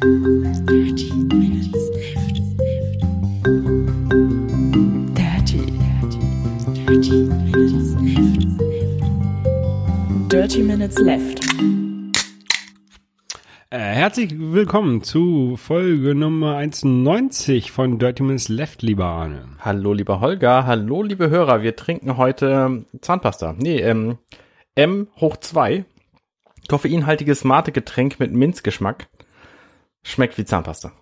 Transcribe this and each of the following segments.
Dirty Minutes Left. Dirty, dirty, dirty Minutes Left. Dirty Minutes Left. Äh, herzlich willkommen zu Folge Nummer 91 von Dirty Minutes Left, lieber Arne. Hallo, lieber Holger. Hallo, liebe Hörer. Wir trinken heute Zahnpasta. Nee, ähm, M hoch 2. Koffeinhaltiges Mate-Getränk mit Minzgeschmack. Schmeckt wie Zahnpasta.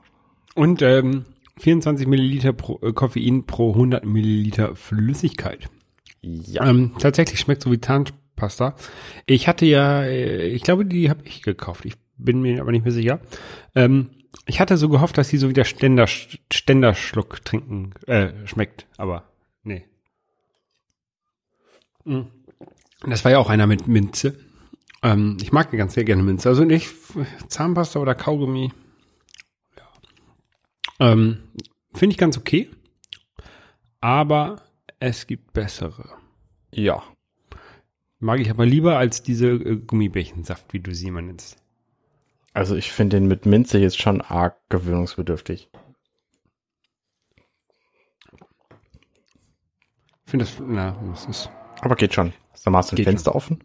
Und ähm, 24 Milliliter pro, äh, Koffein pro 100 Milliliter Flüssigkeit. Ja. Ähm, tatsächlich schmeckt so wie Zahnpasta. Ich hatte ja, äh, ich glaube, die habe ich gekauft. Ich bin mir aber nicht mehr sicher. Ähm, ich hatte so gehofft, dass die so wie der Ständer, Ständerschluck trinken, äh, schmeckt, aber nee. Mm. Das war ja auch einer mit Minze. Ähm, ich mag ganz sehr gerne Minze. Also nicht Zahnpasta oder Kaugummi. Ähm, Finde ich ganz okay. Aber es gibt bessere. Ja. Mag ich aber lieber als diese äh, Gummibärchensaft, wie du sie immer nennst. Also ich finde den mit Minze jetzt schon arg gewöhnungsbedürftig. Ich finde das, na, das ist. Aber geht schon. Sag mal, hast du ein Fenster offen?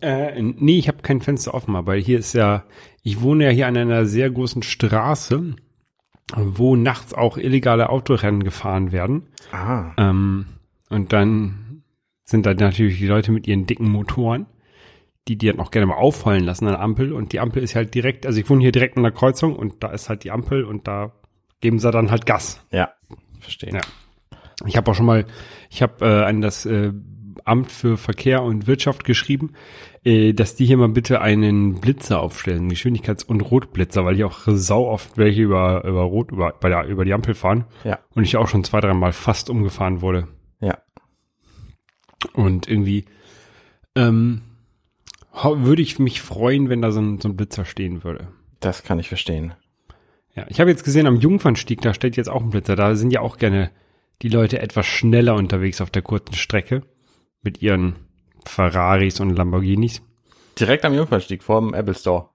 Äh, nee, ich habe kein Fenster offen, aber hier ist ja, ich wohne ja hier an einer sehr großen Straße, wo nachts auch illegale Autorennen gefahren werden. Ah. Ähm, und dann sind da natürlich die Leute mit ihren dicken Motoren, die die dann auch gerne mal auffallen lassen an der Ampel. Und die Ampel ist halt direkt, also ich wohne hier direkt an der Kreuzung und da ist halt die Ampel und da geben sie dann halt Gas. Ja. Verstehe. Ja. Ich habe auch schon mal, ich habe äh, an das äh, Amt für Verkehr und Wirtschaft geschrieben, äh, dass die hier mal bitte einen Blitzer aufstellen, Geschwindigkeits- und Rotblitzer, weil ich auch sau oft welche über, über Rot, über, bei der, über die Ampel fahren. Ja. Und ich auch schon zwei, dreimal fast umgefahren wurde. Ja. Und irgendwie ähm, würde ich mich freuen, wenn da so ein, so ein Blitzer stehen würde. Das kann ich verstehen. Ja, ich habe jetzt gesehen, am Jungfernstieg, da steht jetzt auch ein Blitzer. Da sind ja auch gerne die Leute etwas schneller unterwegs auf der kurzen Strecke mit ihren Ferraris und Lamborghinis. Direkt am Jungfernstieg vor dem Apple Store.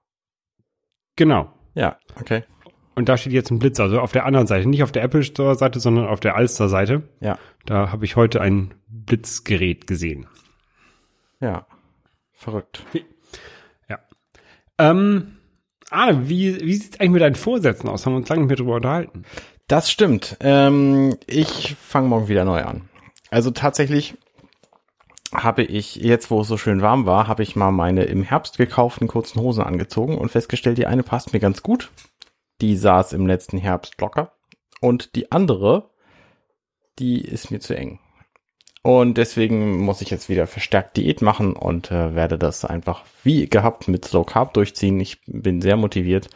Genau. Ja, okay. Und da steht jetzt ein Blitzer, also auf der anderen Seite, nicht auf der Apple Store Seite, sondern auf der Alster Seite. Ja. Da habe ich heute ein Blitzgerät gesehen. Ja. Verrückt. Ähm, ah, wie, wie sieht's eigentlich mit deinen Vorsätzen aus? Haben wir uns lange nicht mehr drüber unterhalten. Das stimmt. Ähm, ich fange morgen wieder neu an. Also tatsächlich habe ich, jetzt wo es so schön warm war, habe ich mal meine im Herbst gekauften kurzen Hosen angezogen und festgestellt, die eine passt mir ganz gut. Die saß im letzten Herbst locker. Und die andere, die ist mir zu eng. Und deswegen muss ich jetzt wieder verstärkt Diät machen und äh, werde das einfach wie gehabt mit Slow Carb durchziehen. Ich bin sehr motiviert.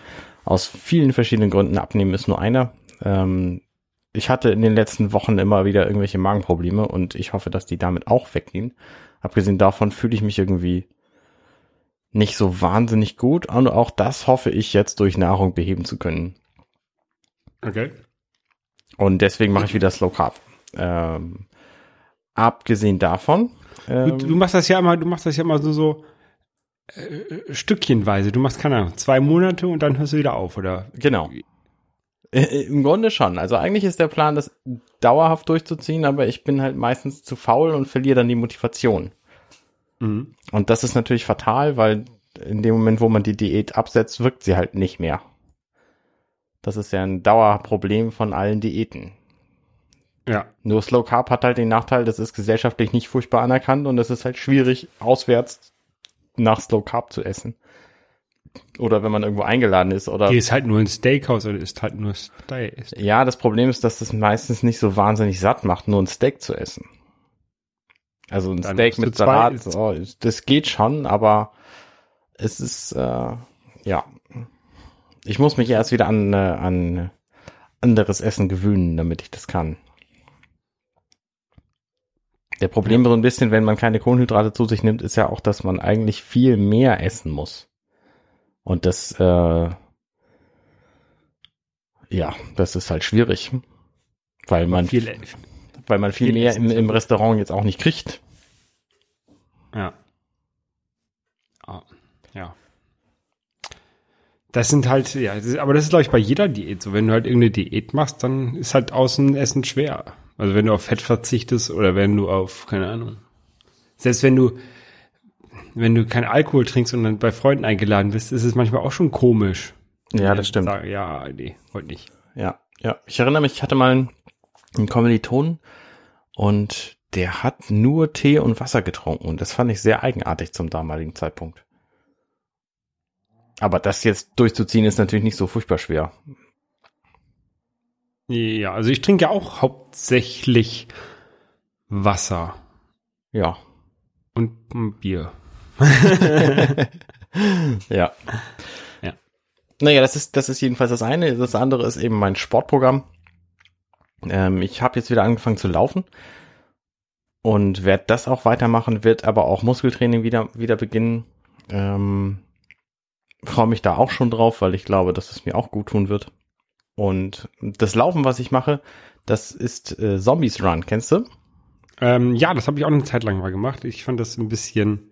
Aus vielen verschiedenen Gründen. Abnehmen ist nur einer. Ähm, ich hatte in den letzten Wochen immer wieder irgendwelche Magenprobleme und ich hoffe, dass die damit auch weggehen. Abgesehen davon fühle ich mich irgendwie nicht so wahnsinnig gut und auch das hoffe ich jetzt durch Nahrung beheben zu können. Okay. Und deswegen mache ich wieder Slow Carb. Ähm, abgesehen davon. Ähm, Du, du machst das ja immer, du machst das ja immer so, so äh, stückchenweise. Du machst, keine Ahnung, zwei Monate und dann hörst du wieder auf, oder? Genau. Äh, Im Grunde schon. Also eigentlich ist der Plan, das dauerhaft durchzuziehen, aber ich bin halt meistens zu faul und verliere dann die Motivation. Mhm. Und das ist natürlich fatal, weil in dem Moment, wo man die Diät absetzt, wirkt sie halt nicht mehr. Das ist ja ein Dauerproblem von allen Diäten. Ja. Nur Slow Carb hat halt den Nachteil, das ist gesellschaftlich nicht furchtbar anerkannt und es ist halt schwierig, auswärts nach Slow Carb zu essen. Oder wenn man irgendwo eingeladen ist oder Gehst halt nur ins Steakhouse oder isst halt nur Steak. Ja, das Problem ist, dass das meistens nicht so wahnsinnig satt macht, nur ein Steak zu essen. Also ein Dann Steak mit Salat, oh, das geht schon, aber es ist, äh, ja. Ich muss mich erst wieder an, äh, an anderes Essen gewöhnen, damit ich das kann. Der Problem so ein bisschen, wenn man keine Kohlenhydrate zu sich nimmt, ist ja auch, dass man eigentlich viel mehr essen muss. Und das, äh, ja, das ist halt schwierig. Weil man, Viel, weil man viel viel mehr im, im. Restaurant jetzt auch nicht kriegt. ja. Ah, ja. Das sind halt, ja, das ist, aber das ist, glaube ich, bei jeder Diät so. Wenn du halt irgendeine Diät machst, dann ist halt Außenessen schwer. Also wenn du auf Fett verzichtest oder wenn du auf, keine Ahnung. Selbst wenn du, wenn du keinen Alkohol trinkst und dann bei Freunden eingeladen bist, ist es manchmal auch schon komisch. Ja, das stimmt. Sagen, ja, nee, heute nicht. Ja, ja. Ich erinnere mich, ich hatte mal einen, einen Kommiliton und der hat nur Tee und Wasser getrunken und das fand ich sehr eigenartig zum damaligen Zeitpunkt. Aber das jetzt durchzuziehen ist natürlich nicht so furchtbar schwer. Ja, also ich trinke ja auch hauptsächlich Wasser Ja. und Bier. Ja. Ja. Naja, das ist, das ist jedenfalls das eine. Das andere ist eben mein Sportprogramm. Ähm, ich habe jetzt wieder angefangen zu laufen und werde das auch weitermachen, wird aber auch Muskeltraining wieder, wieder beginnen. Ähm, Freue mich da auch schon drauf, weil ich glaube, dass es mir auch gut tun wird. Und das Laufen, was ich mache, das ist äh, Zombies Run, kennst du? Ähm, ja, das habe ich auch eine Zeit lang mal gemacht. Ich fand das ein bisschen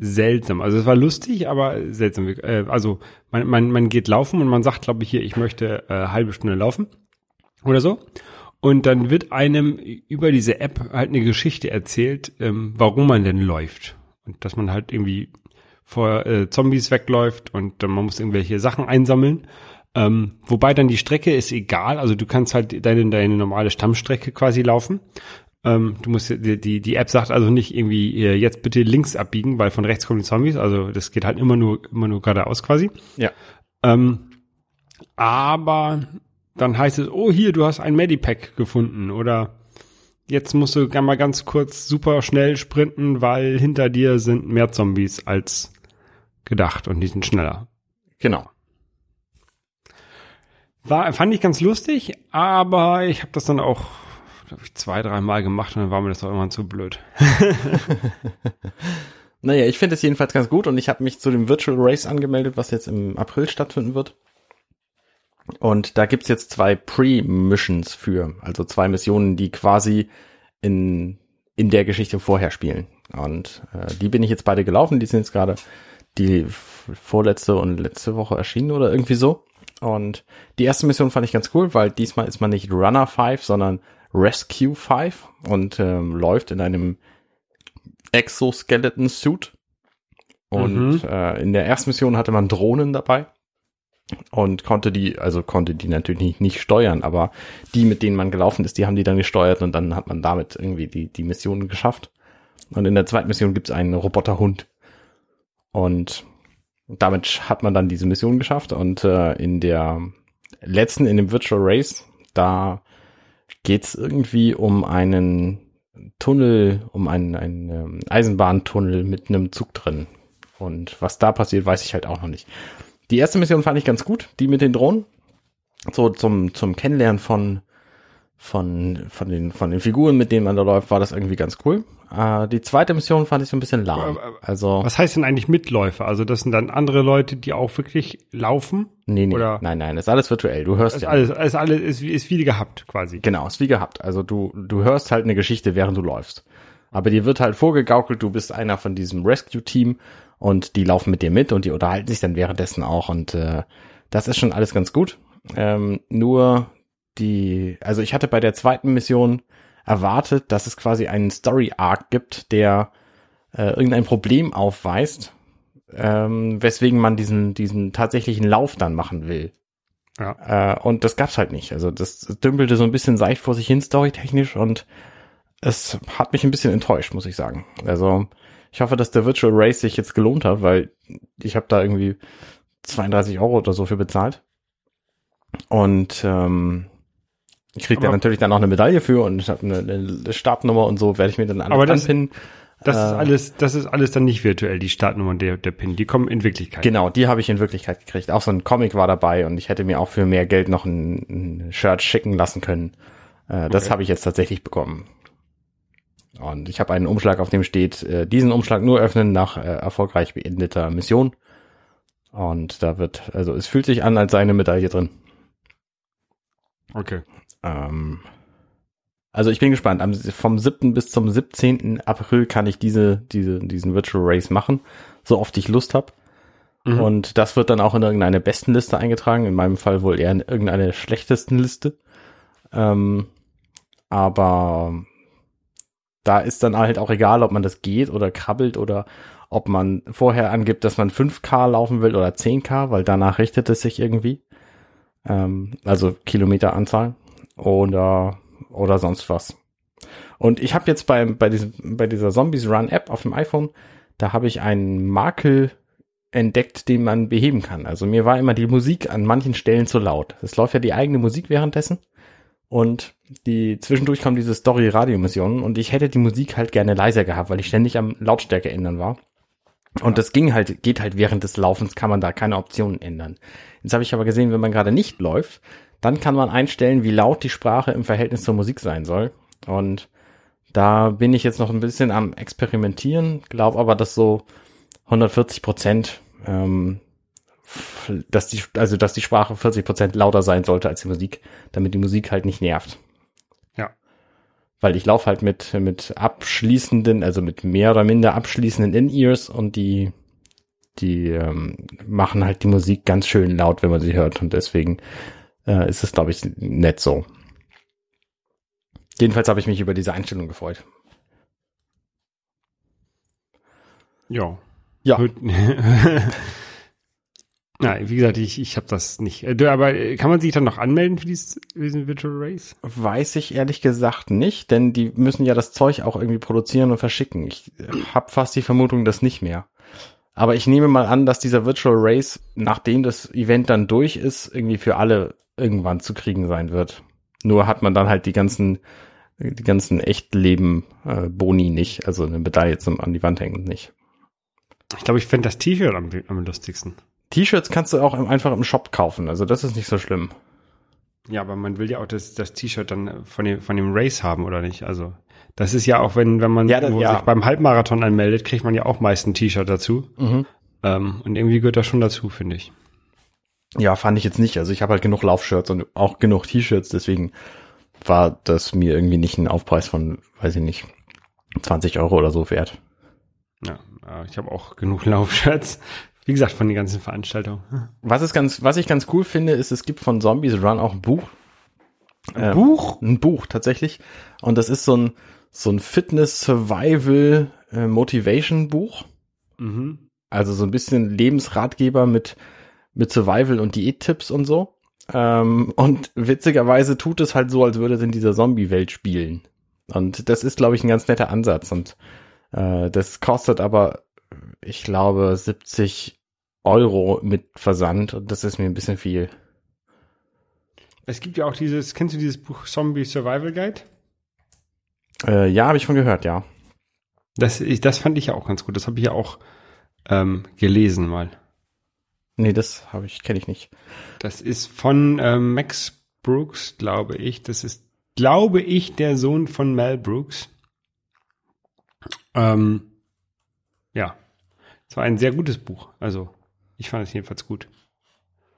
seltsam. Also es war lustig, aber seltsam. Äh, also man, man, man geht laufen und man sagt, glaube ich, hier, ich möchte äh, halbe Stunde laufen oder so. Und dann wird einem über diese App halt eine Geschichte erzählt, ähm, warum man denn läuft. Und dass man halt irgendwie vor äh, Zombies wegläuft und äh, man muss irgendwelche Sachen einsammeln. Ähm, wobei dann die Strecke ist egal, also du kannst halt deine, deine normale Stammstrecke quasi laufen. Ähm, du musst die, die, die App sagt also nicht irgendwie äh, jetzt bitte links abbiegen, weil von rechts kommen die Zombies. Also das geht halt immer nur immer nur geradeaus quasi. Ja. Ähm, aber dann heißt es, oh hier, du hast ein Medipack gefunden oder jetzt musst du mal ganz kurz super schnell sprinten, weil hinter dir sind mehr Zombies als gedacht und die sind schneller. Genau. War, fand ich ganz lustig, aber ich habe das dann auch, glaube ich, zwei, dreimal gemacht und dann war mir das auch irgendwann zu blöd. Naja, ich finde es jedenfalls ganz gut und ich habe mich zu dem Virtual Race angemeldet, was jetzt im April stattfinden wird. Und da gibt's jetzt zwei Pre-Missions für, also zwei Missionen, die quasi in, in der Geschichte vorher spielen. Und äh, die bin ich jetzt beide gelaufen, die sind jetzt gerade die vorletzte und letzte Woche erschienen oder irgendwie so. Und die erste Mission fand ich ganz cool, weil diesmal ist man nicht Runner 5, sondern Rescue 5 und ähm, läuft in einem Exoskeleton-Suit. Und äh, in der ersten Mission hatte man Drohnen dabei und konnte die, also konnte die natürlich nicht, nicht steuern, aber die, mit denen man gelaufen ist, die haben die dann gesteuert und dann hat man damit irgendwie die, die Mission geschafft. Und in der zweiten Mission gibt's einen Roboterhund. Und damit hat man dann diese Mission geschafft. Und äh, in der letzten, in dem Virtual Race, da geht's irgendwie um einen Tunnel, um einen, einen ähm, Eisenbahntunnel mit einem Zug drin. Und was da passiert, weiß ich halt auch noch nicht. Die erste Mission fand ich ganz gut, die mit den Drohnen. So zum, zum Kennenlernen von, von, von den, von den Figuren, mit denen man da läuft, war das irgendwie ganz cool. Äh, die zweite Mission fand ich so ein bisschen lahm. Also, Was heißt denn eigentlich Mitläufer? Also das sind dann andere Leute, die auch wirklich laufen? nee, nee, oder- nein, nein, ist alles virtuell. Du hörst Ist ja. alles, ist alles ist, wie- ist wie gehabt quasi. Genau, ist wie gehabt. Also du, du hörst halt eine Geschichte, während du läufst. Aber dir wird halt vorgegaukelt, du bist einer von diesem Rescue-Team und die laufen mit dir mit und die unterhalten sich dann währenddessen auch und äh, das ist schon alles ganz gut. Ähm, nur die, also ich hatte bei der zweiten Mission erwartet, dass es quasi einen Story-Arc gibt, der äh, irgendein Problem aufweist, ähm, weswegen man diesen, diesen tatsächlichen Lauf dann machen will. Ja. Äh, und das gab's halt nicht. Also das dümpelte so ein bisschen seicht vor sich hin, storytechnisch, und es hat mich ein bisschen enttäuscht, muss ich sagen. Also ich hoffe, dass der Virtual Race sich jetzt gelohnt hat, weil ich habe da irgendwie 32 Euro oder so für bezahlt. Und ähm, ich krieg da natürlich dann auch eine Medaille für und ich habe eine, eine Startnummer und so werde ich mir dann alles Aber das- anpinnen. Das ist Äh, alles, das ist alles dann nicht virtuell, die Startnummer und der, der PIN. Die kommen in Wirklichkeit. Genau, die habe ich in Wirklichkeit gekriegt. Auch so ein Comic war dabei und ich hätte mir auch für mehr Geld noch ein, ein Shirt schicken lassen können. Äh, das Okay. habe ich jetzt tatsächlich bekommen. Und ich habe einen Umschlag, auf dem steht, äh, diesen Umschlag nur öffnen nach äh, erfolgreich beendeter Mission. Und da wird, also es fühlt sich an, als sei eine Medaille drin. Okay. Ähm, also ich bin gespannt. Am, vom 7. bis zum 17. April kann ich diese, diese, diesen Virtual Race machen, so oft ich Lust habe. Und das wird dann auch in irgendeine Bestenliste eingetragen. In meinem Fall wohl eher in irgendeine schlechtesten Liste. Ähm, aber da ist dann halt auch egal, ob man das geht oder krabbelt oder ob man vorher angibt, dass man 5K laufen will oder 10K, weil danach richtet es sich irgendwie. Ähm, also Kilometeranzahl oder, oder sonst was. Und ich habe jetzt bei, bei, diesem, bei dieser Zombies Run App auf dem iPhone, da habe ich einen Makel entdeckt, den man beheben kann. Also mir war immer die Musik an manchen Stellen zu laut. Es läuft ja die eigene Musik währenddessen und die zwischendurch kommen diese Story-Radio-Missionen und ich hätte die Musik halt gerne leiser gehabt, weil ich ständig am Lautstärke ändern war. Und das ging halt, geht halt während des Laufens, kann man da keine Optionen ändern. Jetzt habe ich aber gesehen, wenn man gerade nicht läuft, dann kann man einstellen, wie laut die Sprache im Verhältnis zur Musik sein soll. Und da bin ich jetzt noch ein bisschen am Experimentieren, glaube aber, dass so 140 Prozent, ähm, dass die, also dass die Sprache 40 Prozent lauter sein sollte als die Musik, damit die Musik halt nicht nervt. Ja. Weil ich laufe halt mit, mit abschließenden, also mit mehr oder minder abschließenden In-Ears und die, die ähm, machen halt die Musik ganz schön laut, wenn man sie hört. Und deswegen äh, ist es, glaube ich, nett so. Jedenfalls habe ich mich über diese Einstellung gefreut. Ja. Ja. Na, wie gesagt, ich, ich habe das nicht. Äh, Aber äh, kann man sich dann noch anmelden für dieses, für diesen Virtual Race? Weiß ich ehrlich gesagt nicht, denn die müssen ja das Zeug auch irgendwie produzieren und verschicken. Ich habe fast die Vermutung, dass nicht mehr. Aber ich nehme mal an, dass dieser Virtual Race, nachdem das Event dann durch ist, irgendwie für alle irgendwann zu kriegen sein wird. Nur hat man dann halt die ganzen, die ganzen Echtleben äh, Boni nicht, also eine Medaille zum an die Wand hängen nicht. Ich glaube, ich fände das T-Shirt am, am lustigsten. T-Shirts kannst du auch im, einfach im Shop kaufen, also das ist nicht so schlimm. Ja, aber man will ja auch das, das T-Shirt dann von dem, von dem Race haben, oder nicht? Also, das ist ja auch, wenn, wenn man Ja, das- ja. sich beim Halbmarathon anmeldet, kriegt man ja auch meist ein T-Shirt dazu. Ähm, und irgendwie gehört das schon dazu, finde ich. Ja, fand ich jetzt nicht. Also ich habe halt genug Laufshirts und auch genug T-Shirts, deswegen war das mir irgendwie nicht ein Aufpreis von, weiß ich nicht, 20 Euro oder so wert. Ja, äh, ich habe auch genug Laufshirts. Wie gesagt, von den ganzen Veranstaltungen. Was ist ganz, was ich ganz cool finde, ist, es gibt von Zombies Run auch ein Buch. Ähm, Buch? Ein Buch tatsächlich. Und das ist so ein, so ein Fitness Survival äh, Motivation Buch. Mhm. Also so ein bisschen Lebensratgeber mit, mit Survival und Diättipps und so. Ähm, und witzigerweise tut es halt so, als würde es in dieser Zombie-Welt spielen. Und das ist, glaube ich, ein ganz netter Ansatz. Und äh, das kostet aber, ich glaube, 70 Euro mit Versand. Und das ist mir ein bisschen viel. Es gibt ja auch dieses, kennst du dieses Buch Zombie Survival Guide? Äh, ja, habe ich von gehört, ja. Das, ich, das fand ich ja auch ganz gut. Das habe ich ja auch ähm, gelesen mal. Nee, das habe ich, kenne ich nicht. Das ist von ähm, Max Brooks, glaube ich. Das ist, glaube ich, der Sohn von Mel Brooks. Ähm, ja, es war ein sehr gutes Buch. Also, ich fand es jedenfalls gut.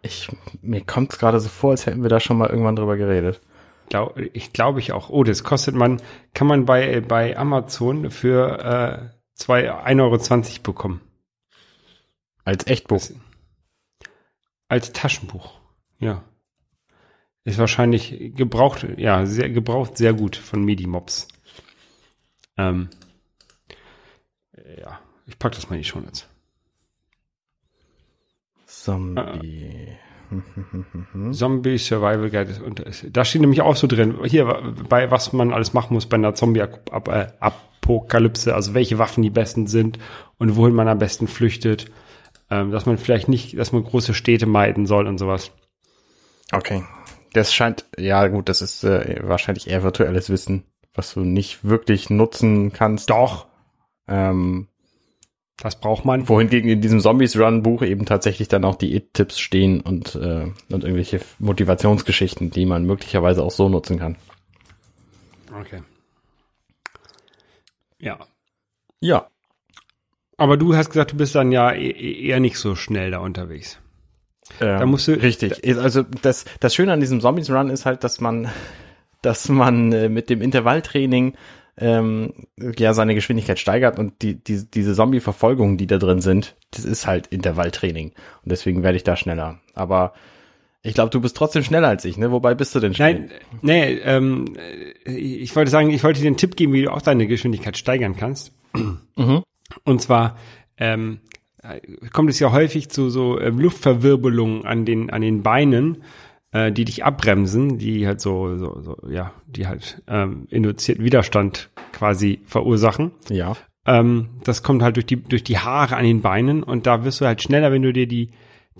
Ich, mir kommt es gerade so vor, als hätten wir da schon mal irgendwann drüber geredet. Glau, ich glaube ich auch. Oh, das kostet man, kann man bei, bei Amazon für äh, zwei- 1,20 Euro bekommen. Als Echtbuch. Als Taschenbuch. Ja. Ist wahrscheinlich gebraucht, ja, sehr gebraucht, sehr gut von Medimobs. Ähm, ja, ich pack das mal in die Show Notes. Zombie. Zombie Survival Guide. Und da steht nämlich auch so drin, hier, bei was man alles machen muss bei einer Zombie-Apokalypse, also welche Waffen die besten sind und wohin man am besten flüchtet. Ähm, dass man vielleicht nicht, dass man große Städte meiden soll und sowas. Okay. Das scheint, ja gut, das ist äh, wahrscheinlich eher virtuelles Wissen, was du nicht wirklich nutzen kannst. Doch, Ähm, das braucht man. wohingegen in diesem Zombies Run Buch eben tatsächlich dann auch die It-Tipps stehen und, äh, und irgendwelche Motivationsgeschichten, die man möglicherweise auch so nutzen kann. Okay. Ja. Ja. Aber du hast gesagt, du bist dann ja e- e- eher nicht so schnell da unterwegs. Da musst du- richtig. Also das, das Schöne an diesem Zombies Run ist halt, dass man, dass man äh, mit dem Intervalltraining ähm, ja seine Geschwindigkeit steigert und die, die diese Zombie-Verfolgungen, die da drin sind, das ist halt Intervalltraining und deswegen werde ich da schneller. Aber ich glaube, du bist trotzdem schneller als ich, ne? Wobei bist du denn schnell? Nein, nee, ähm, ich wollte sagen, ich wollte dir einen Tipp geben, wie du auch deine Geschwindigkeit steigern kannst. Mhm. Und zwar ähm, kommt es ja häufig zu so ähm, Luftverwirbelungen an den an den Beinen, äh, die dich abbremsen, die halt so, so, so ja, die halt ähm, induzierten Widerstand quasi verursachen. Ja. Ähm, das kommt halt durch die durch die Haare an den Beinen und da wirst du halt schneller, wenn du dir die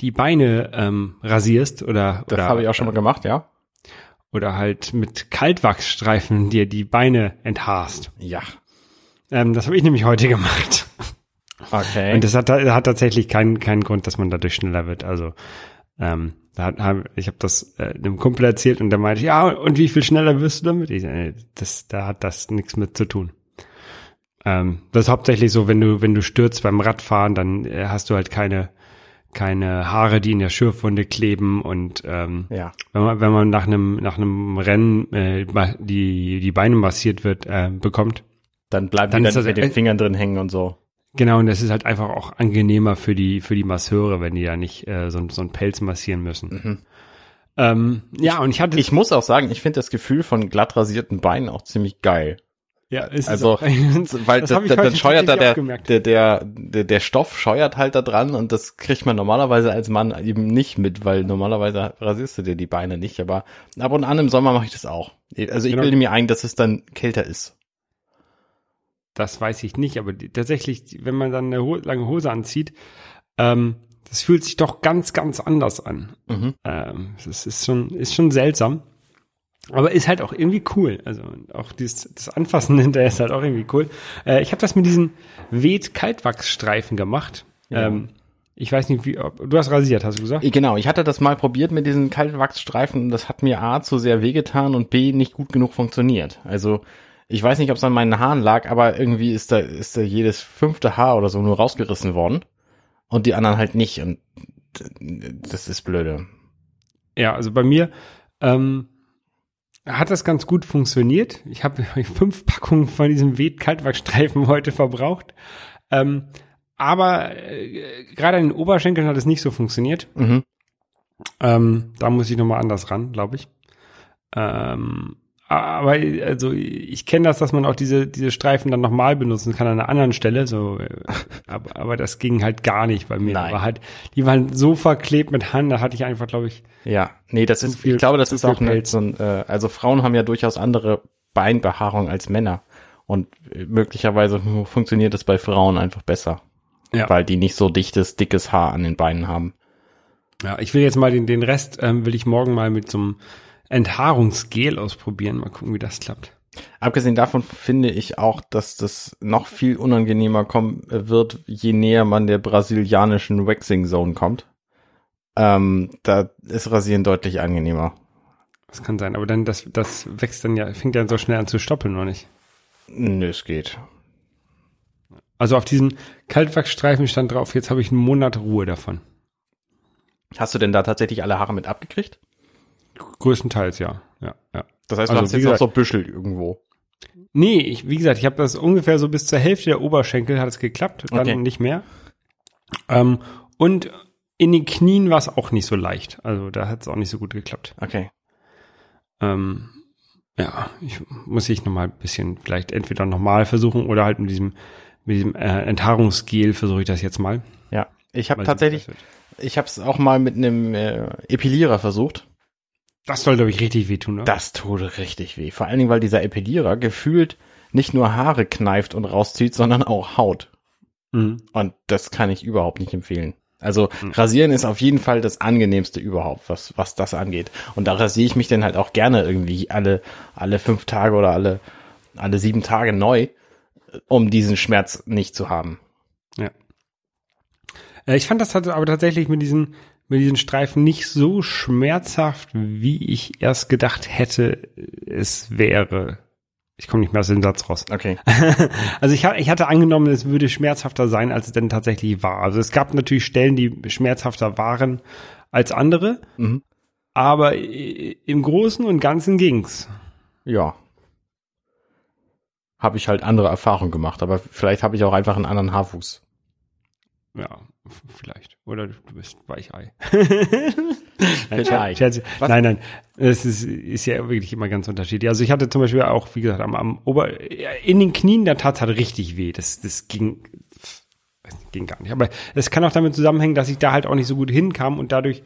die Beine ähm, rasierst oder Das oder, habe ich auch schon mal gemacht, ja. oder halt mit Kaltwachsstreifen dir die Beine enthaarst. Ja. Ähm, das habe ich nämlich heute gemacht. Okay. Und das hat, hat tatsächlich keinen keinen Grund, dass man dadurch schneller wird. Also ähm, da hat, hab, ich habe das äh, einem Kumpel erzählt und der meinte, ja, und wie viel schneller wirst du damit? Ich, äh, das, da hat das nichts mit zu tun. Ähm, das ist hauptsächlich so, wenn du wenn du stürzt beim Radfahren, dann äh, hast du halt keine keine Haare, die in der Schürfwunde kleben und ähm, ja. wenn man wenn man nach einem nach einem Rennen äh, die die Beine massiert wird äh, bekommt, Dann bleiben Dann die dann das- mit den Fingern drin hängen und so. Genau, und das ist halt einfach auch angenehmer für die, für die Masseure, wenn die da nicht äh, so, so einen Pelz massieren müssen. Ähm, ja, und ich hatte. Ich muss auch sagen, ich finde das Gefühl von glatt rasierten Beinen auch ziemlich geil. ja, ist es Also, auch. weil Das da, hab ich da, dann scheuert da der, der, der, der, der Stoff scheuert halt da dran und das kriegt man normalerweise als Mann eben nicht mit, weil normalerweise rasierst du dir die Beine nicht, aber ab und an im Sommer mache ich das auch. Also ich Genau. bilde mir ein, dass es dann kälter ist. Das weiß ich nicht, aber die, tatsächlich, wenn man dann eine ho lange Hose anzieht, ähm, das fühlt sich doch ganz, ganz anders an. Mhm. Ähm, das ist schon, ist schon seltsam. Aber ist halt auch irgendwie cool. Also auch dieses, das Anfassen hinterher ist halt auch irgendwie cool. Äh, ich habe das mit diesen Weht-Kaltwachsstreifen gemacht. Ja. Ähm, ich weiß nicht, wie, ob, du hast rasiert, hast du gesagt? Genau, ich hatte das mal probiert mit diesen Kaltwachsstreifen und das hat mir A zu sehr wehgetan und B nicht gut genug funktioniert. Also ich weiß nicht, ob es an meinen Haaren lag, aber irgendwie ist da, ist da jedes fünfte Haar oder so nur rausgerissen worden und die anderen halt nicht und das ist blöde. Ja, also bei mir ähm, hat das ganz gut funktioniert. Ich habe fünf Packungen von diesem Weht-Kaltwachsstreifen heute verbraucht. Ähm, aber äh, gerade an den Oberschenkeln hat es nicht so funktioniert. Mhm. Ähm, da muss ich nochmal anders ran, glaube ich. Ähm, aber also ich kenne das, dass man auch diese diese Streifen dann nochmal benutzen kann an einer anderen Stelle. So, äh, aber, aber das ging halt gar nicht bei mir. Nein. War halt, die waren so verklebt mit Hand, da hatte ich einfach, glaube ich, Ja, nee, das ist, viel- ich glaube, das ist auch eine, so ein, äh, also Frauen haben ja durchaus andere Beinbehaarung als Männer und äh, möglicherweise funktioniert das bei Frauen einfach besser, Ja. weil die nicht so dichtes, dickes Haar an den Beinen haben. Ja, ich will jetzt mal den, den Rest, ähm, will ich morgen mal mit so einem Enthaarungsgel ausprobieren. Mal gucken, wie das klappt. Abgesehen davon finde ich auch, dass das noch viel unangenehmer kommen äh, wird, je näher man der brasilianischen Waxing Zone kommt. Ähm, da ist Rasieren deutlich angenehmer. Das kann sein, aber dann, das, das wächst dann ja, fängt dann so schnell an zu stoppeln, oder nicht? Nö, es geht. Also auf diesen Kaltwachsstreifen stand drauf, jetzt habe ich einen Monat Ruhe davon. Hast du denn da tatsächlich alle Haare mit abgekriegt? Größtenteils, ja. Ja, ja. Das heißt, du Also, hast jetzt gesagt- so Büschel irgendwo. Nee, ich, wie gesagt, ich habe das ungefähr so bis zur Hälfte der Oberschenkel hat es geklappt, dann Okay. nicht mehr. Ähm, und in den Knien war es auch nicht so leicht. Also da hat es auch nicht so gut geklappt. Okay. Ähm, ja, ich muss ich noch mal ein bisschen vielleicht entweder nochmal versuchen oder halt mit diesem mit diesem äh, Enthaarungsgel versuche ich das jetzt mal. Ja. Ich habe tatsächlich, ich habe es auch mal mit einem äh, Epilierer versucht. Das soll glaube ich richtig wehtun, ne? Das tut richtig weh. Vor allen Dingen, weil dieser Epilierer gefühlt nicht nur Haare kneift und rauszieht, sondern auch Haut. Mhm. Und das kann ich überhaupt nicht empfehlen. Also rasieren ist auf jeden Fall das angenehmste überhaupt, was, was das angeht. Und da rasiere ich mich dann halt auch gerne irgendwie alle, alle fünf Tage oder alle, alle sieben Tage neu, um diesen Schmerz nicht zu haben. Ja. Äh, ich fand das aber tatsächlich mit diesen, mit diesen Streifen nicht so schmerzhaft, wie ich erst gedacht hätte, es wäre. Ich komme nicht mehr aus dem Satz raus. Okay. Also ich, ich hatte angenommen, es würde schmerzhafter sein, als es denn tatsächlich war. Also es gab natürlich Stellen, die schmerzhafter waren als andere, Mhm. aber i- im Großen und Ganzen ging's. Ja. habe ich halt andere Erfahrungen gemacht. Aber vielleicht habe ich auch einfach einen anderen Haarwuchs. Ja, vielleicht. Oder du bist Weichei. Was? Nein, nein. Es ist, ist ja wirklich immer ganz unterschiedlich. Also ich hatte zum Beispiel auch, wie gesagt, am, am Ober, in den Knien, da tat es halt richtig weh. Das, das ging, ging gar nicht. Aber es kann auch damit zusammenhängen, dass ich da halt auch nicht so gut hinkam und dadurch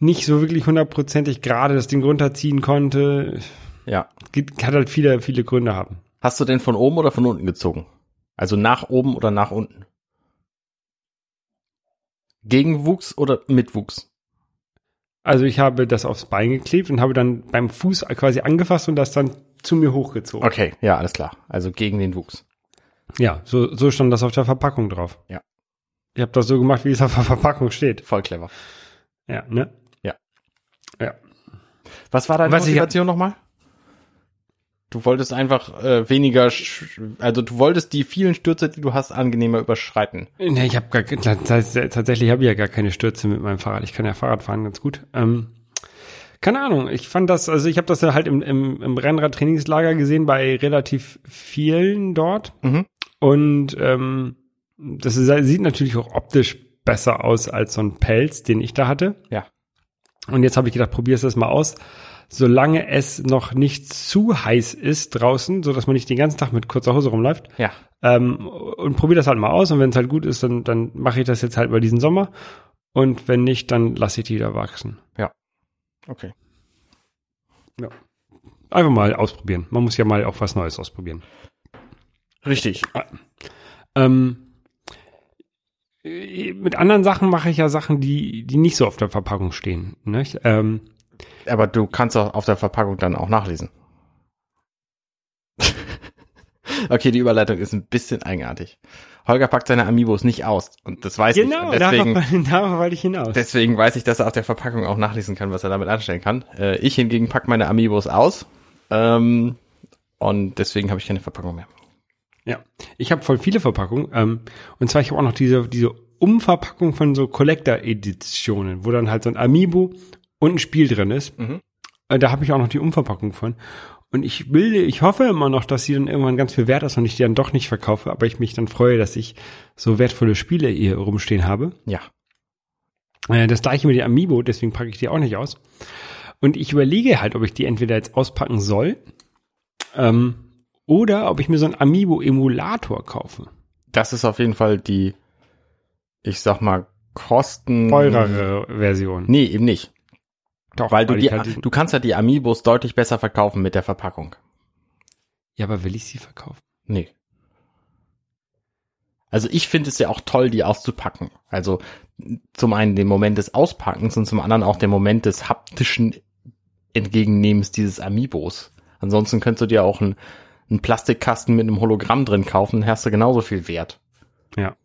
nicht so wirklich hundertprozentig gerade das Ding runterziehen konnte. Ja. Gibt- Hat halt viele, viele Gründe haben. Hast du den von oben oder von unten gezogen? Also nach oben oder nach unten? Gegenwuchs oder Mitwuchs? Also ich habe das aufs Bein geklebt und habe dann beim Fuß quasi angefasst und das dann zu mir hochgezogen. Okay, ja, alles klar. Also gegen den Wuchs. Ja, so, so stand das auf der Verpackung drauf. Ja. Ich habe das so gemacht, wie es auf der Verpackung steht. Voll clever. Ja, ne? Ja. Ja. Was war deine Was Motivation nochmal? Du wolltest einfach äh, weniger, also du wolltest die vielen Stürze, die du hast, angenehmer überschreiten. Ne, ich habe gar tats- tatsächlich habe ich ja gar keine Stürze mit meinem Fahrrad. Ich kann ja Fahrrad fahren ganz gut. Ähm, keine Ahnung, ich fand das, also ich habe das ja halt im, im, im Rennrad-Trainingslager gesehen bei relativ vielen dort. Mhm. Und ähm, das ist, sieht natürlich auch optisch besser aus als so ein Pelz, den ich da hatte. Ja. Und jetzt habe ich gedacht, probier's das mal aus. Solange es noch nicht zu heiß ist draußen, so dass man nicht den ganzen Tag mit kurzer Hose rumläuft, Ja. ähm, und probier das halt mal aus. Und wenn es halt gut ist, dann, dann mache ich das jetzt halt mal diesen Sommer. Und wenn nicht, dann lasse ich die wieder wachsen. Okay. Einfach mal ausprobieren. Man muss ja mal auch was Neues ausprobieren. Richtig. Ähm, äh, mit anderen Sachen mache ich ja Sachen, die, die nicht so auf der Verpackung stehen. Nicht? Ähm, Aber du kannst auch auf der Verpackung dann auch nachlesen. okay, die Überleitung ist ein bisschen eigenartig. Holger packt seine Amiibos nicht aus und das weiß genau, ich. Und deswegen, darauf, darauf wollte ich hinaus. deswegen weiß ich, dass er auf der Verpackung auch nachlesen kann, was er damit anstellen kann. Äh, ich hingegen pack meine Amiibos aus ähm, und deswegen habe ich keine Verpackung mehr. Ja, ich habe voll viele Verpackungen. Ähm, und zwar, ich habe auch noch diese, diese Umverpackung von so Collector-Editionen, wo dann halt so ein Amiibo und ein Spiel drin ist. Mhm. Äh, da habe ich auch noch die Umverpackung von. Und ich will, ich hoffe immer noch, dass sie dann irgendwann ganz viel wert ist und ich die dann doch nicht verkaufe, aber ich mich dann freue, dass ich so wertvolle Spiele hier rumstehen habe. Ja. Äh, das gleiche mit den Amiibo, deswegen packe ich die auch nicht aus. Und ich überlege halt, ob ich die entweder jetzt auspacken soll, ähm, oder ob ich mir so einen Amiibo-Emulator kaufe. Das ist auf jeden Fall die, ich sag mal, Kosten. Teurere Version. Nee, eben nicht. Doch, Weil du die, halt diesen- du kannst ja die Amiibos deutlich besser verkaufen mit der Verpackung. ja, aber will ich sie verkaufen? Nee. Also ich finde es ja auch toll, die auszupacken. Also zum einen den Moment des Auspackens und zum anderen auch den Moment des haptischen Entgegennehmens dieses Amiibos. Ansonsten könntest du dir auch einen, einen Plastikkasten mit einem Hologramm drin kaufen, dann hast du genauso viel Wert. Ja.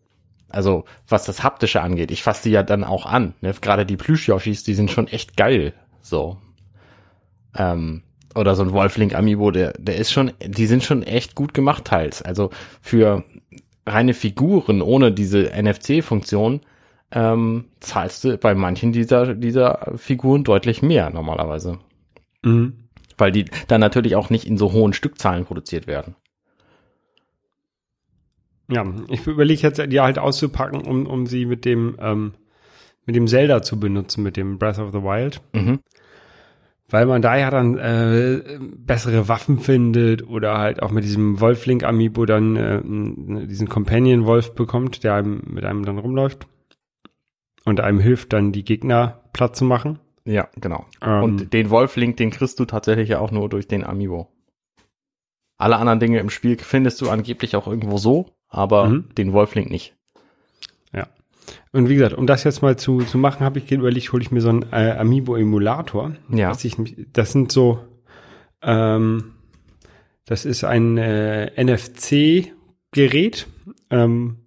Also was das Haptische angeht, ich fasse die ja dann auch an. Ne? Gerade die Plüsch-Yoshis, die sind schon echt geil. So. Ähm, oder so ein Wolflink Amiibo, der, der ist schon, die sind schon echt gut gemacht teils. Also für reine Figuren ohne diese NFC-Funktion ähm, zahlst du bei manchen dieser, dieser Figuren deutlich mehr normalerweise. Mhm. Weil die dann natürlich auch nicht in so hohen Stückzahlen produziert werden. Ja, ich überlege jetzt, die halt auszupacken, um, um sie mit dem, ähm, mit dem Zelda zu benutzen, mit dem Breath of the Wild. Mhm. Weil man da ja dann äh, bessere Waffen findet oder halt auch mit diesem Wolflink Amiibo dann äh, diesen Companion Wolf bekommt, der einem, mit einem dann rumläuft und einem hilft dann die Gegner platt zu machen. Ja, genau. Ähm, Und den Wolflink, den kriegst du tatsächlich ja auch nur durch den Amiibo. Alle anderen Dinge im Spiel findest du angeblich auch irgendwo so, aber Mhm. den Wolflink nicht. Und wie gesagt, um das jetzt mal zu, zu machen, habe ich überlegt, hole ich mir so einen äh, Amiibo-Emulator. Ja. Ich, das sind so, ähm, das ist ein äh, NFC-Gerät, ähm,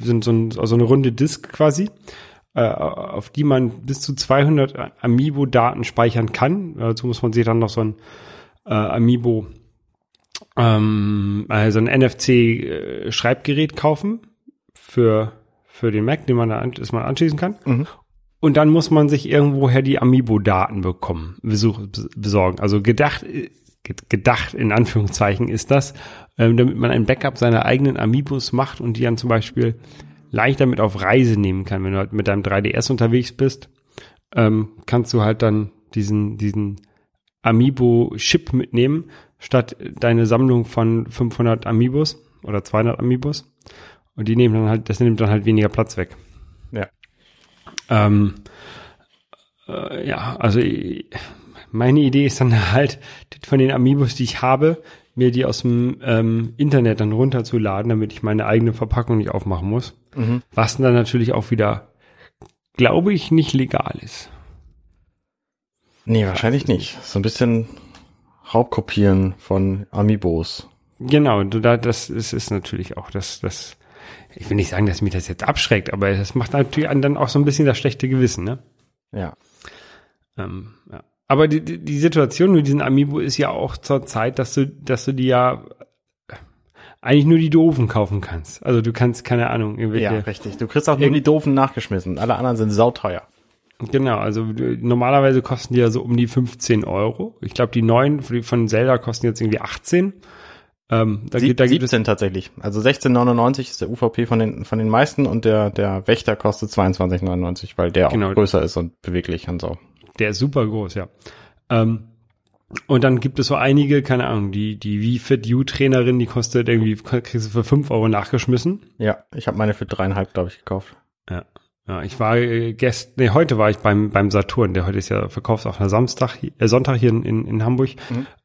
sind so, ein, also eine runde Disk quasi, äh, auf die man bis zu 200 Amiibo-Daten speichern kann. Dazu muss man sich dann noch so ein äh, Amiibo, ähm, also ein NFC-Schreibgerät kaufen für für den Mac, den man da an, das man anschließen kann. Mhm. Und dann muss man sich irgendwoher die Amiibo-Daten bekommen, besorgen. Also gedacht ge- gedacht, in Anführungszeichen, ist das, ähm, damit man ein Backup seiner eigenen Amiibos macht und die dann zum Beispiel leichter mit auf Reise nehmen kann. Wenn du halt mit deinem 3DS unterwegs bist, ähm, kannst du halt dann diesen, diesen Amiibo-Chip mitnehmen, statt deine Sammlung von 500 Amiibos oder 200 Amiibos. Und die nehmen dann halt, das nimmt dann halt weniger Platz weg. Ja. Ähm, äh, ja, also ich- meine Idee ist dann halt, von den Amiibos, die ich habe, mir die aus dem ähm, Internet dann runterzuladen, damit ich meine eigene Verpackung nicht aufmachen muss. Was dann natürlich auch wieder, glaube ich, nicht legal ist. Nee, wahrscheinlich nicht. So ein bisschen Raubkopieren von Amiibos. Genau, du da, das ist, ist natürlich auch das, das, ich will nicht sagen, dass mich das jetzt abschreckt, aber das macht natürlich dann auch so ein bisschen das schlechte Gewissen, ne? Ja. Ähm, ja. Aber die, die, die Situation mit diesen Amiibo ist ja auch zur Zeit, dass du, dass du die ja eigentlich nur die doofen kaufen kannst. Also du kannst, keine Ahnung, irgendwelche, Ja, richtig. Du kriegst auch nur die doofen nachgeschmissen. Alle anderen sind sauteuer. Genau, also du- normalerweise kosten die ja so um die 15 Euro. Ich glaube, die neuen von Zelda kosten jetzt irgendwie 18. Ähm, da, Sie, gibt, da gibt es 17 tatsächlich. Also 16,99 ist der UVP von den, von den meisten und der, der Wächter kostet 22,99, weil der Genau. auch größer ist und beweglich und so. Der ist super groß, ja. Ähm, und dann gibt es so einige, keine Ahnung, die, die Wii Fit U Trainerin, die kostet irgendwie, kriegst du für 5 Euro nachgeschmissen. Ja, ich habe meine für dreieinhalb, glaube ich, gekauft. Ja. Ich war äh, gestern, nee, heute war ich beim, beim Saturn, der heute ist ja verkaufsoffener Samstag, äh, Sonntag hier in, in, in Hamburg.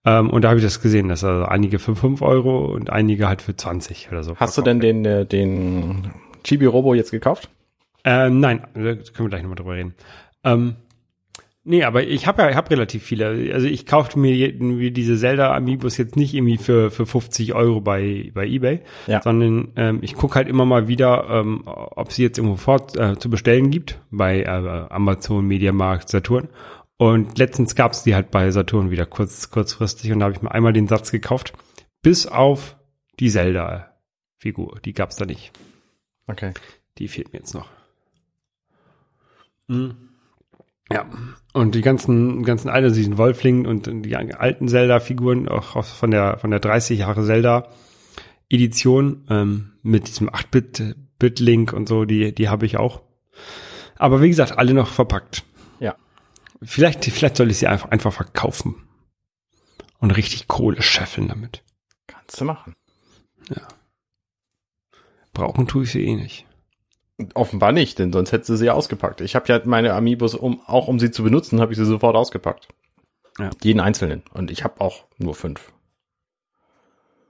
Ähm, und da habe ich das gesehen, dass also einige für 5 Euro und einige halt für 20 oder so. Hast du denn den, äh, den Chibi Robo jetzt gekauft? Ähm, nein, da können wir gleich nochmal drüber reden. Ähm, nee, aber ich habe ja, ich habe relativ viele. Also ich kaufte mir diese Zelda Amiibos jetzt nicht irgendwie für für 50 Euro bei bei eBay, Ja. sondern ähm, ich gucke halt immer mal wieder, ähm, ob sie jetzt irgendwo fort äh, zu bestellen gibt bei äh, Amazon, Mediamarkt, Saturn. Und letztens gab es die halt bei Saturn wieder kurz kurzfristig und da habe ich mir einmal den Satz gekauft, bis auf die Zelda Figur, die gab's da nicht. Okay. Die fehlt mir jetzt noch. Mhm. Ja, und die ganzen, ganzen alten, diesen Wolfling und die alten Zelda-Figuren, auch aus- von der, von der 30 Jahre Zelda-Edition, ähm, mit diesem 8-Bit-Bit-Link und so, die, die habe ich auch. Aber wie gesagt, alle noch verpackt. Ja. Vielleicht, vielleicht soll ich sie einfach, einfach verkaufen. Und richtig Kohle scheffeln damit. Kannst du machen. Brauchen tue ich sie eh nicht. Offenbar nicht, denn sonst hättest du sie ausgepackt. Ich habe ja meine Amiibos, um, auch um sie zu benutzen, habe ich sie sofort ausgepackt. Ja. Jeden einzelnen. Und ich habe auch nur fünf.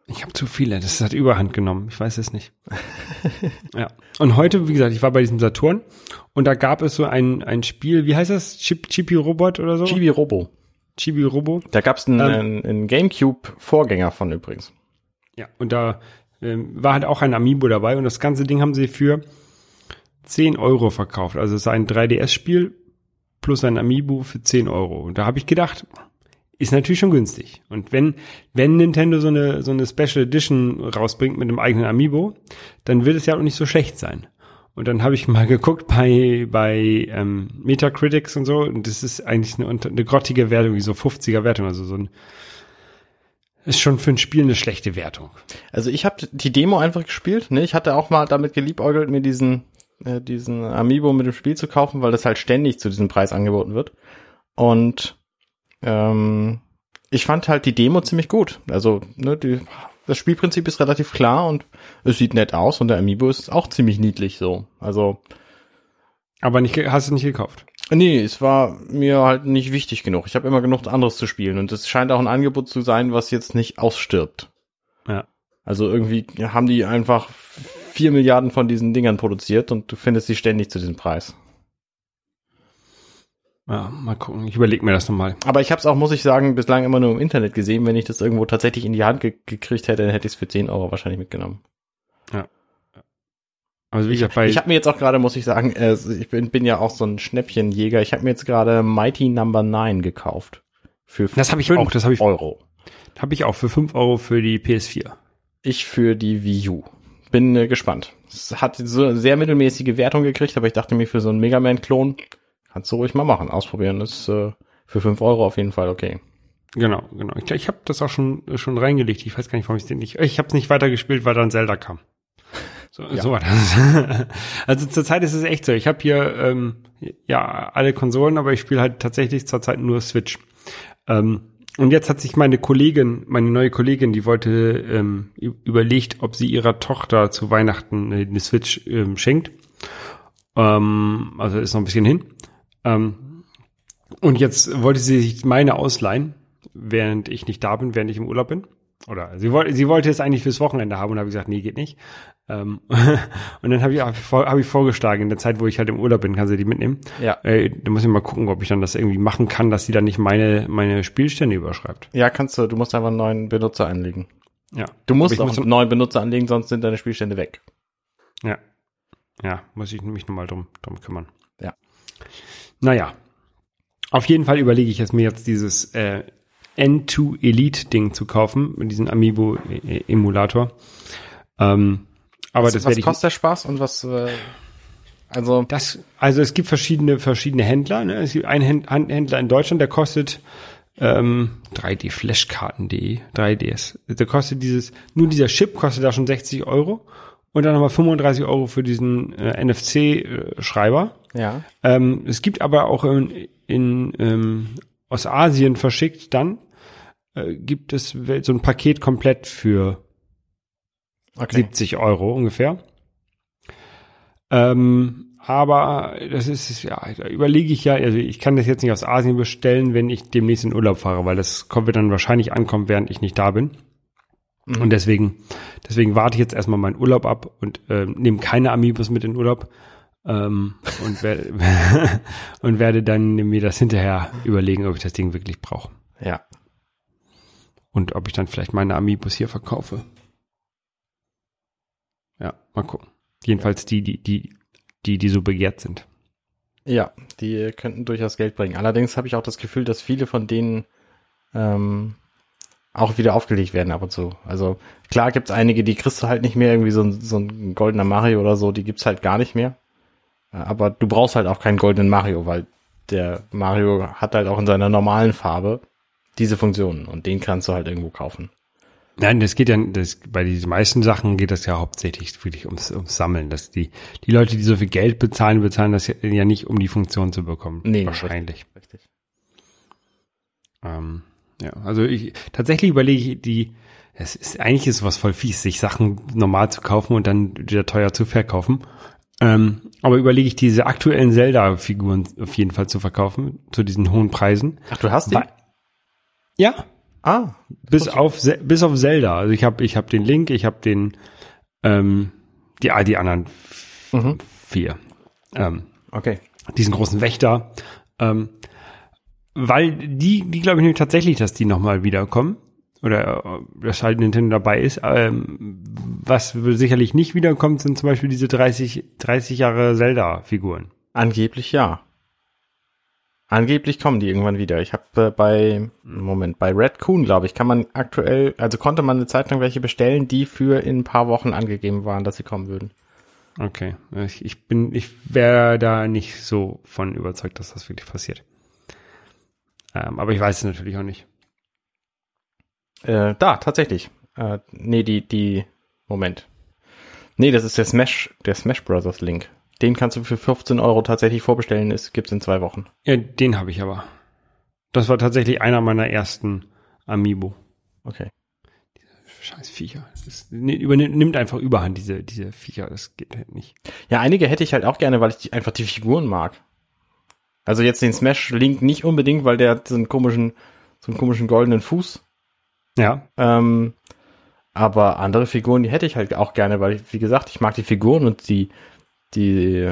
Ich habe zu viele, das hat Überhand genommen, ich weiß es nicht. ja. Und heute, wie gesagt, ich war bei diesem Saturn und da gab es so ein, ein Spiel, wie heißt das? Chip, Chippy Robot oder so? Chibi Robo. Chibi Robo. Da gab's einen, Ähm. einen, einen Gamecube-Vorgänger von übrigens. Ja, und da ähm, war halt auch ein Amiibo dabei und das ganze Ding haben sie für 10 Euro verkauft. Also es ist ein 3DS-Spiel plus ein Amiibo für 10 Euro. Und da habe ich gedacht, ist natürlich schon günstig. Und wenn, wenn Nintendo so eine, so eine Special Edition rausbringt mit einem eigenen Amiibo, dann wird es ja auch nicht so schlecht sein. Und dann habe ich mal geguckt bei, bei ähm, Metacritics und so, und das ist eigentlich eine, eine grottige Wertung, wie so 50er Wertung, also so ein, ist schon für ein Spiel eine schlechte Wertung. Also ich habe die Demo einfach gespielt. Ne? Ich hatte auch mal damit geliebäugelt, mir diesen, äh, diesen Amiibo mit dem Spiel zu kaufen, weil das halt ständig zu diesem Preis angeboten wird. Und ähm, ich fand halt die Demo ziemlich gut. Also ne, die, das Spielprinzip ist relativ klar und es sieht nett aus und der Amiibo ist auch ziemlich niedlich so. Also Aber nicht, hast du nicht gekauft? Nee, es war mir halt nicht wichtig genug. Ich habe immer genug anderes zu spielen und es scheint auch ein Angebot zu sein, was jetzt nicht ausstirbt. Ja. Also irgendwie haben die einfach vier Milliarden von diesen Dingern produziert und du findest sie ständig zu diesem Preis. Ja, mal gucken. Ich überlege mir das nochmal. Aber ich habe es auch, muss ich sagen, bislang immer nur im Internet gesehen. Wenn ich das irgendwo tatsächlich in die Hand ge gekriegt hätte, dann hätte ich es für 10 Euro wahrscheinlich mitgenommen. Also wie gesagt, bei ich habe mir jetzt auch gerade, muss ich sagen, äh, ich bin, bin ja auch so ein Schnäppchenjäger. Ich habe mir jetzt gerade Mighty Number 9 gekauft. Für Das habe ich auch, das habe ich- Euro. habe ich auch für 5 Euro für die PS4. Ich für die Wii U. Bin äh, gespannt. Es hat so eine sehr mittelmäßige Wertung gekriegt, aber ich dachte mir, für so einen Mega Man-Klon kannst du ruhig mal machen. Ausprobieren ist äh, für 5 Euro auf jeden Fall okay. Genau, genau. Ich, ich habe das auch schon schon reingelegt. Ich weiß gar nicht, warum ich den nicht. Ich habe es nicht weitergespielt, weil dann Zelda kam. So, Ja. so war das. also zurzeit ist es echt so. Ich habe hier ähm, ja alle Konsolen, aber ich spiele halt tatsächlich zurzeit nur Switch. Ähm, und jetzt hat sich meine Kollegin, meine neue Kollegin, die wollte ähm, überlegt, ob sie ihrer Tochter zu Weihnachten eine Switch ähm, schenkt. Ähm, also ist noch ein bisschen hin. Ähm, und jetzt wollte sie sich meine ausleihen, während ich nicht da bin, während ich im Urlaub bin. Oder sie wollte, sie wollte es eigentlich fürs Wochenende haben und habe gesagt, nee, geht nicht. Ähm, und dann habe ich, hab ich, vorgeschlagen, in der Zeit, wo ich halt im Urlaub bin, kann sie die mitnehmen. Ja. Äh, da muss ich mal gucken, ob ich dann das irgendwie machen kann, dass sie dann nicht meine, meine Spielstände überschreibt. Ja, kannst du, du musst einfach einen neuen Benutzer anlegen. Ja. Du musst auch muss, einen neuen Benutzer anlegen, sonst sind deine Spielstände weg. Ja. Ja, muss ich mich nochmal drum, drum kümmern. Ja. Naja. Auf jeden Fall überlege ich es mir jetzt dieses äh, N2 Elite Ding zu kaufen, mit diesem Amiibo Emulator. Ähm, aber was das was werde ich kostet der Spaß und was, äh, also, Das, also es gibt verschiedene, verschiedene Händler. Ne? Es gibt einen Händler in Deutschland, der kostet ähm, 3D-Flashkarten.de, 3DS. Der kostet dieses, nur dieser Chip kostet da schon 60 Euro und dann nochmal 35 Euro für diesen äh, NFC-Schreiber. ja. Ähm, es gibt aber auch in, in ähm, aus Asien verschickt dann äh, gibt es so ein Paket komplett für Okay. 70 Euro ungefähr. Ähm, aber das ist, ja, da überlege ich ja, also ich kann das jetzt nicht aus Asien bestellen, wenn ich demnächst in Urlaub fahre, weil das kommt, wird dann wahrscheinlich ankommen, während ich nicht da bin. Mhm. Und deswegen, deswegen warte ich jetzt erstmal meinen Urlaub ab und ähm, nehme keine Amiibos mit in Urlaub. Ähm, und, werde, und werde dann mir das hinterher überlegen, ob ich das Ding wirklich brauche. Ja. Und ob ich dann vielleicht meine Amiibos hier verkaufe. Ja, mal gucken. Jedenfalls die, die, die, die, die so begehrt sind. Ja, die könnten durchaus Geld bringen. Allerdings habe ich auch das Gefühl, dass viele von denen ähm, auch wieder aufgelegt werden ab und zu. Also klar gibt's einige, die kriegst du halt nicht mehr, irgendwie so ein, so ein goldener Mario oder so, die gibt's halt gar nicht mehr. Aber du brauchst halt auch keinen goldenen Mario, weil der Mario hat halt auch in seiner normalen Farbe diese Funktionen und den kannst du halt irgendwo kaufen. Nein, das geht ja, das, bei diesen meisten Sachen geht das ja hauptsächlich wirklich ums, ums Sammeln. Dass die, die Leute, die so viel Geld bezahlen, bezahlen das ja, ja nicht, um die Funktion zu bekommen. Nee, wahrscheinlich. Richtig. Ähm, ja, also ich tatsächlich überlege ich die, es ist eigentlich ist was voll fies, sich Sachen normal zu kaufen und dann wieder teuer zu verkaufen. Ähm, aber überlege ich diese aktuellen Zelda-Figuren auf jeden Fall zu verkaufen zu diesen hohen Preisen. Ach, du hast die? Weil- Ja, Ah, bis auf bis auf Zelda. Also ich habe ich habe den Link, ich habe den ähm, die ah, die anderen Mhm. vier. Ähm, okay. diesen großen Wächter. Ähm, weil die, die glaube ich nämlich tatsächlich, dass die nochmal wiederkommen. Oder äh, dass halt Nintendo dabei ist. Ähm, was sicherlich nicht wiederkommt, sind zum Beispiel diese 30, 30 Jahre Zelda-Figuren. Angeblich ja. Angeblich kommen die irgendwann wieder. Ich habe äh, bei Moment bei Redcoon, glaube ich, kann man aktuell, also konnte man eine Zeit lang welche bestellen, die für in ein paar Wochen angegeben waren, dass sie kommen würden. Okay. Ich, ich bin, ich wäre da nicht so von überzeugt, dass das wirklich passiert. Ähm, aber ich weiß es natürlich auch nicht. Äh, da tatsächlich. Äh, nee, die die Moment. Nee, das ist der Smash, der Smash Brothers Link. Den kannst du für 15 Euro tatsächlich vorbestellen. Es gibt's in zwei Wochen. Ja, den habe ich aber. Das war tatsächlich einer meiner ersten Amiibo. Okay. Scheiß Viecher. Das ni- übernimmt nimmt einfach überhand, diese, diese Viecher. Das geht halt nicht. Ja, einige hätte ich halt auch gerne, weil ich die, einfach die Figuren mag. Also jetzt den Smash Link nicht unbedingt, weil der hat so einen komischen, so einen komischen goldenen Fuß. Ja, Ähm, aber andere Figuren, die hätte ich halt auch gerne, weil ich, wie gesagt, ich mag die Figuren und die, die,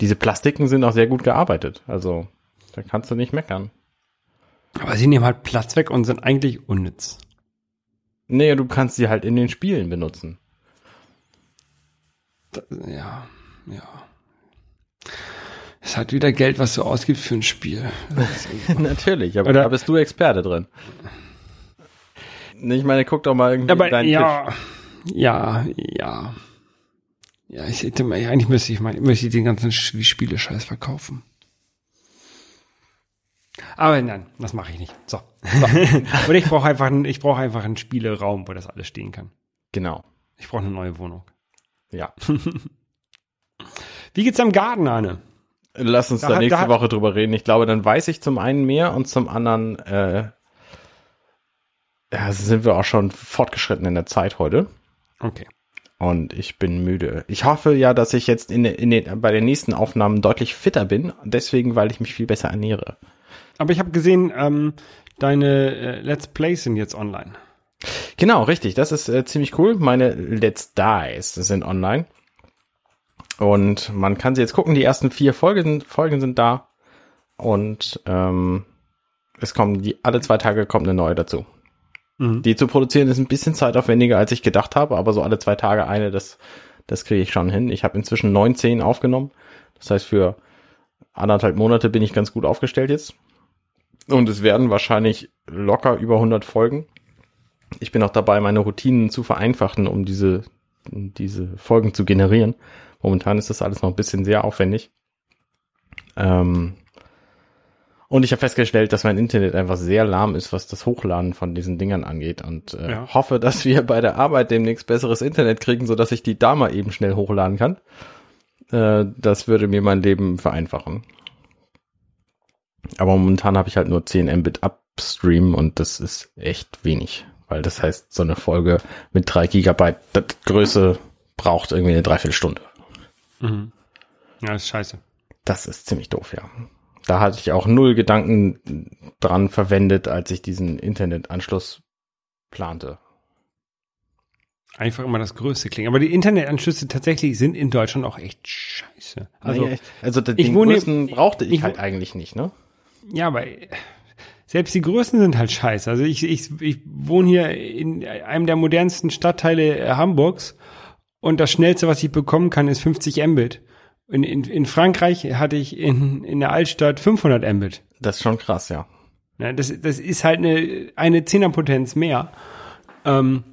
diese Plastiken sind auch sehr gut gearbeitet. Also, da kannst du nicht meckern. aber sie nehmen halt Platz weg und sind eigentlich unnütz. Nee, du kannst sie halt in den Spielen benutzen. Da, ja, ja. Es hat wieder Geld, was du ausgibst für ein Spiel. Natürlich, aber Oder- da bist du Experte drin. Ich meine, guck doch mal irgendwie Aber deinen ja, ja, ja. Ja, ich hätte mal, eigentlich müsste ich mal, müsste ich den ganzen Sch- Spiele-Scheiß verkaufen. Aber nein, das mache ich nicht. So. Oder ich brauche einfach, einen- ich brauche einfach einen Spieleraum, wo das alles stehen kann. Genau. Ich brauche eine neue Wohnung. Ja. Wie geht's am Garten, Arne? Lass uns Da da, nächste da Woche drüber reden. Ich glaube, dann weiß ich zum einen mehr und zum anderen äh, ja, sind wir auch schon fortgeschritten in der Zeit heute. Okay. Und ich bin müde. Ich hoffe ja, dass ich jetzt in, in den, bei den nächsten Aufnahmen deutlich fitter bin. Deswegen, weil ich mich viel besser ernähre. Aber ich habe gesehen, ähm, deine äh, Let's Plays sind jetzt online. Genau, richtig. Das ist äh, ziemlich cool. Meine Let's Dies sind online. Und man kann sie jetzt gucken. Die ersten vier Folgen, Folgen sind da. Und ähm, es kommen die alle zwei Tage kommt eine neue dazu. Mhm. Die zu produzieren ist ein bisschen zeitaufwendiger, als ich gedacht habe, aber so alle zwei Tage eine, das, das kriege ich schon hin. Ich habe inzwischen 19 aufgenommen. Das heißt, für anderthalb Monate bin ich ganz gut aufgestellt jetzt. Und es werden wahrscheinlich locker über 100 Folgen. Ich bin auch dabei, meine Routinen zu vereinfachen, um diese, diese Folgen zu generieren. Momentan ist das alles noch ein bisschen sehr aufwendig. Ähm, und ich habe festgestellt, dass mein Internet einfach sehr lahm ist, was das Hochladen von diesen Dingern angeht. Und äh, Ja. hoffe, dass wir bei der Arbeit demnächst besseres Internet kriegen, sodass ich die da mal eben schnell hochladen kann. Äh, das würde mir mein Leben vereinfachen. Aber momentan habe ich halt nur 10 Mbit Upstream und das ist echt wenig. Weil das heißt, so eine Folge mit 3 Gigabyte das Größe braucht irgendwie eine Dreiviertelstunde. Mhm. Ja, ist scheiße. Das ist ziemlich doof, ja. Da hatte ich auch null Gedanken dran verwendet, als ich diesen Internetanschluss plante. Einfach immer das Größte klingen. Aber die Internetanschlüsse tatsächlich sind in Deutschland auch echt scheiße. Also, Naja, also den ich wohne- größten brauchte ich, ich halt eigentlich nicht, ne? ja, aber selbst die Größen sind halt scheiße. Also ich, ich, ich wohne hier in einem der modernsten Stadtteile äh, Hamburgs und das schnellste, was ich bekommen kann, ist 50 Mbit. In, in, in Frankreich hatte ich in, in der Altstadt 500 Mbit. Das ist schon krass, ja. Ja, das, das ist halt eine, eine Zehnerpotenz mehr. Ähm,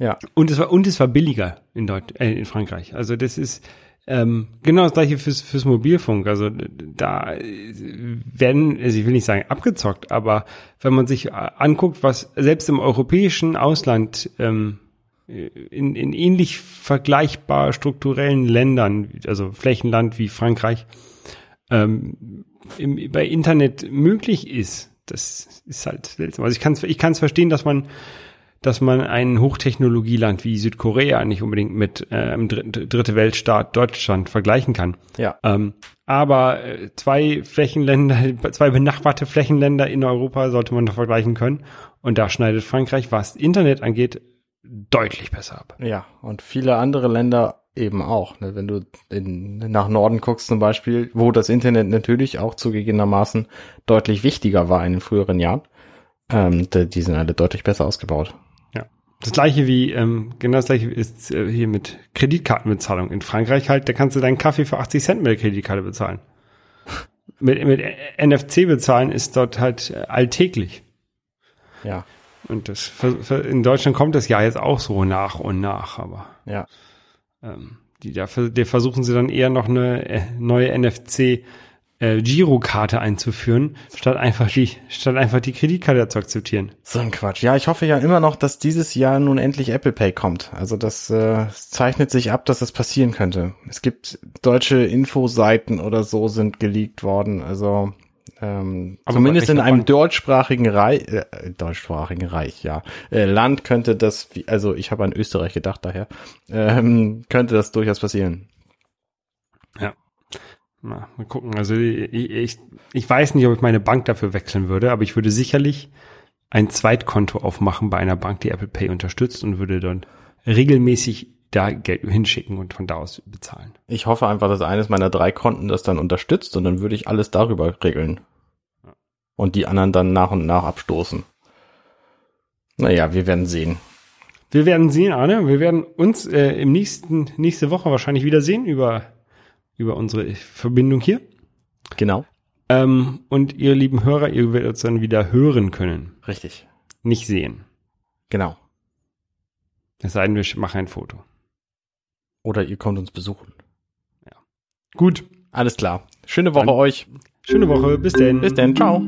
Ja. Und es war und es war billiger in Deut äh, in Frankreich. Also das ist ähm, genau das gleiche fürs fürs Mobilfunk. Also da äh, werden, also ich will nicht sagen abgezockt, aber wenn man sich äh, anguckt, was selbst im europäischen Ausland ähm, in, in ähnlich vergleichbar strukturellen Ländern, also Flächenland wie Frankreich, ähm, im, bei Internet möglich ist, das ist halt seltsam. Also ich kann es ich kann's verstehen, dass man dass man ein Hochtechnologieland wie Südkorea nicht unbedingt mit äh, einem Dr dritte Weltstaat Deutschland vergleichen kann. Ja. Ähm, aber äh, zwei Flächenländer, zwei benachbarte Flächenländer in Europa sollte man doch vergleichen können. Und da schneidet Frankreich, was Internet angeht, deutlich besser ab. Ja, und viele andere Länder eben auch. Ne? Wenn du in, nach Norden guckst zum Beispiel, wo das Internet natürlich auch zugegebenermaßen deutlich wichtiger war in den früheren Jahren, ähm, die, die sind alle deutlich besser ausgebaut. Ja. Das gleiche wie, ähm, genau das gleiche ist äh, hier mit Kreditkartenbezahlung. In Frankreich halt, da kannst du deinen Kaffee für 80 Cent mit der Kreditkarte bezahlen. mit, mit NFC bezahlen ist dort halt äh, alltäglich. Ja, Und das in Deutschland kommt das ja jetzt auch so nach und nach, aber ja. ähm, die da der versuchen sie dann eher noch eine äh, neue NFC äh, Girokarte einzuführen, statt einfach die statt einfach die Kreditkarte zu akzeptieren. So ein Quatsch. Ja, ich hoffe ja immer noch, dass dieses Jahr nun endlich Apple Pay kommt. Also das äh, zeichnet sich ab, dass das passieren könnte. Es gibt deutsche Infoseiten oder so sind geleakt worden. Also ähm, Aber zumindest in einem deutschsprachigen Reich, äh, deutschsprachigen Reich, ja, äh, Land könnte das, also ich habe an Österreich gedacht daher, ähm, könnte das durchaus passieren. Na, mal gucken. Also ich, ich, ich weiß nicht, ob ich meine Bank dafür wechseln würde, aber ich würde sicherlich ein Zweitkonto aufmachen bei einer Bank, die Apple Pay unterstützt und würde dann regelmäßig da Geld hinschicken und von da aus bezahlen. Ich hoffe einfach, dass eines meiner drei Konten das dann unterstützt und dann würde ich alles darüber regeln. Und die anderen dann nach und nach abstoßen. Naja, wir werden sehen. Wir werden sehen, Arne. Wir werden uns äh, im nächsten nächste Woche wahrscheinlich wiedersehen über über unsere Verbindung hier. Genau. Ähm, und ihr lieben Hörer, ihr werdet uns dann wieder hören können, Richtig. nicht sehen. Genau. Es sei denn, wir machen ein Foto. Oder ihr kommt uns besuchen. Gut. Alles klar. Schöne Woche Dann- euch. Schöne Woche. Bis denn. Bis dann. Ciao.